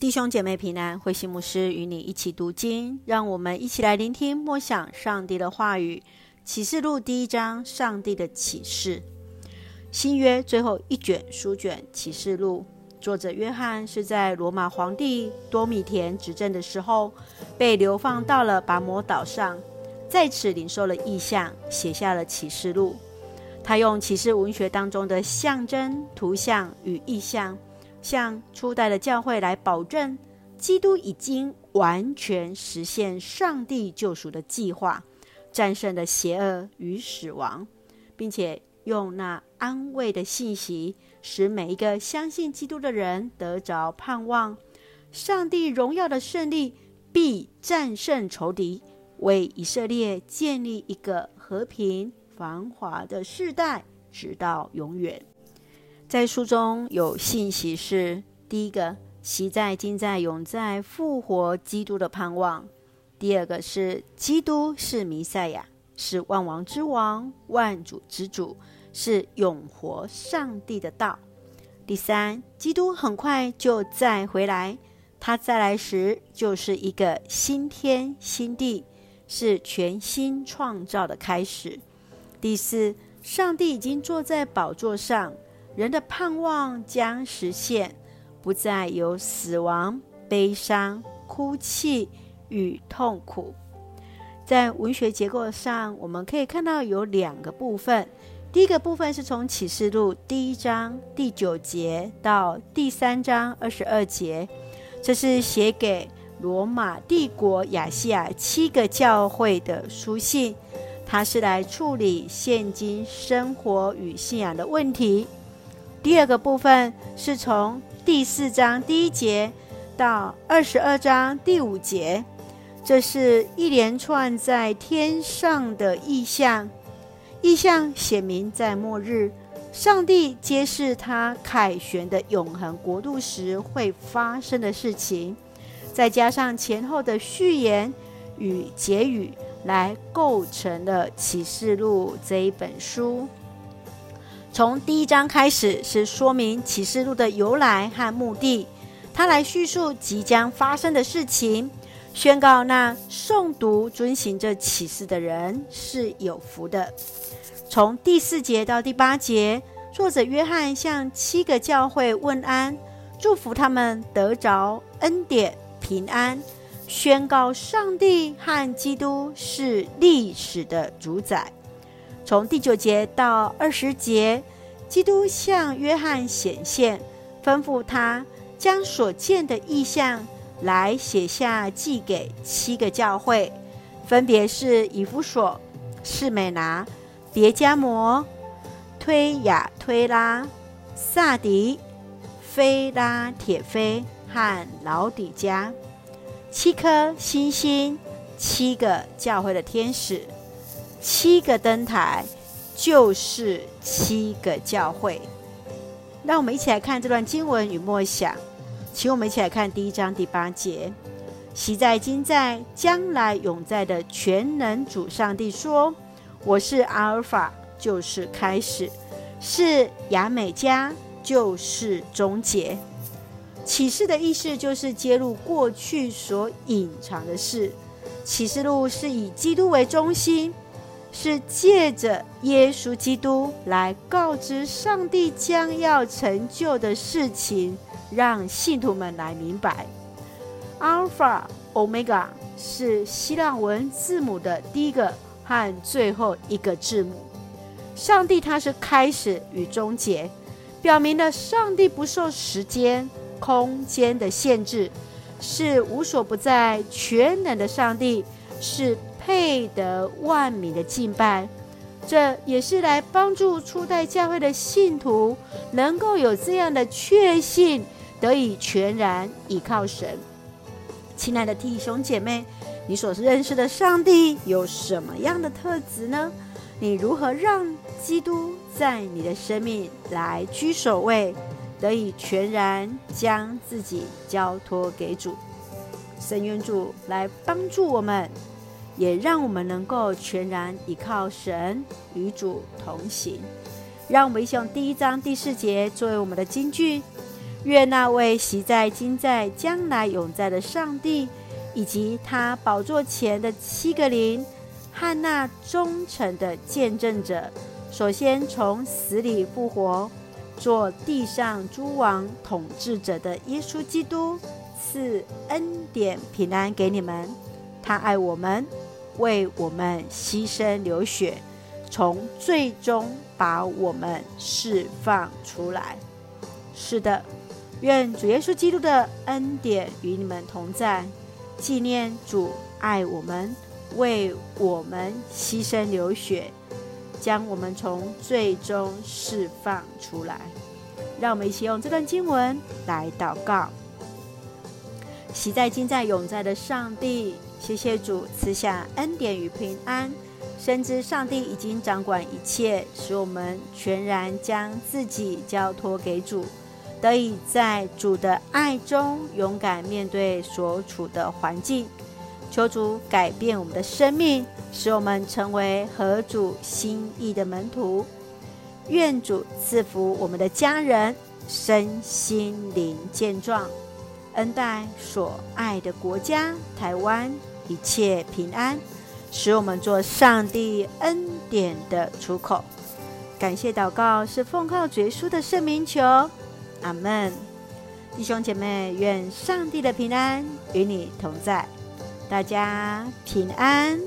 弟兄姐妹平安，慧馨牧师与你一起读经，让我们一起来聆听默想上帝的话语。启示录第一章，上帝的启示。新约最后一卷书卷启示录，作者约翰是在罗马皇帝多米田执政的时候，被流放到了拔摩岛上，在此领受了异象，写下了启示录。他用启示文学当中的象征、图像与意象。向初代的教会来保证，基督已经完全实现上帝救赎的计划，战胜了邪恶与死亡，并且用那安慰的信息，使每一个相信基督的人得着盼望。上帝荣耀的胜利必战胜仇敌，为以色列建立一个和平繁华的世代，直到永远。在书中有信息是：第一个，习在、今在、永在、复活基督的盼望；第二个是基督是弥赛亚，是万王之王、万主之主，是永活上帝的道；第三，基督很快就再回来，他再来时就是一个新天新地，是全新创造的开始；第四，上帝已经坐在宝座上。人的盼望将实现，不再有死亡、悲伤、哭泣与痛苦。在文学结构上，我们可以看到有两个部分。第一个部分是从启示录第一章第九节到第三章二十二节，这是写给罗马帝国亚细亚七个教会的书信，它是来处理现今生活与信仰的问题。第二个部分是从第四章第一节到二十二章第五节，这是一连串在天上的异象。异象写明在末日，上帝揭示他凯旋的永恒国度时会发生的事情，再加上前后的序言与结语，来构成了启示录这一本书。从第一章开始是说明启示录的由来和目的，他来叙述即将发生的事情，宣告那诵读遵行这启示的人是有福的。从第四节到第八节，作者约翰向七个教会问安，祝福他们得着恩典平安，宣告上帝和基督是历史的主宰。从第九节到二十节，基督向约翰显现，吩咐他将所见的异象来写下，寄给七个教会，分别是以弗所、士美拿、别加摩、推雅推拉、撒狄、非拉铁非和老底嘉，七颗星星，七个教会的天使。七个灯台就是七个教会。让我们一起来看这段经文与默想。请我们一起来看第一章第八节：昔在、今在、将来永在的全能主上帝说：“我是阿尔法，就是开始；是亚美加，就是终结。”启示的意思就是揭露过去所隐藏的事。启示录是以基督为中心。是借着耶稣基督来告知上帝将要成就的事情，让信徒们来明白。阿尔法、欧米伽是希腊文字母的第一个和最后一个字母。上帝他是开始与终结，表明了上帝不受时间、空间的限制，是无所不在、全能的上帝，是。配得万民的敬拜，这也是来帮助初代教会的信徒能够有这样的确信，得以全然倚靠神。亲爱的弟兄姐妹，你所认识的上帝有什么样的特质呢？你如何让基督在你的生命来居首位，得以全然将自己交托给主？神愿主来帮助我们。也让我们能够全然依靠神，与主同行。让我们一起用第一章第四节作为我们的金句：愿那位昔在、今在、将来永在的上帝，以及他宝座前的七个灵和那忠诚的见证者，首先从死里复活，做地上诸王统治者的耶稣基督，赐恩典平安给你们。他爱我们，为我们牺牲流血，从最终把我们释放出来。是的。愿主耶稣基督的恩典与你们同在。纪念主爱我们，为我们牺牲流血，将我们从最终释放出来。让我们一起用这段经文来祷告。喜在、今在、永在的上帝，谢谢主赐下恩典与平安。深知上帝已经掌管一切，使我们全然将自己交托给主。得以在主的爱中勇敢面对所处的环境，求主改变我们的生命，使我们成为合主心意的门徒。愿主赐福我们的家人，身心灵健壮，恩待所爱的国家台湾一切平安，使我们做上帝恩典的出口。感谢祷告是奉靠主耶稣的圣名求。阿门，弟兄姐妹，愿上帝的平安与你同在，大家平安。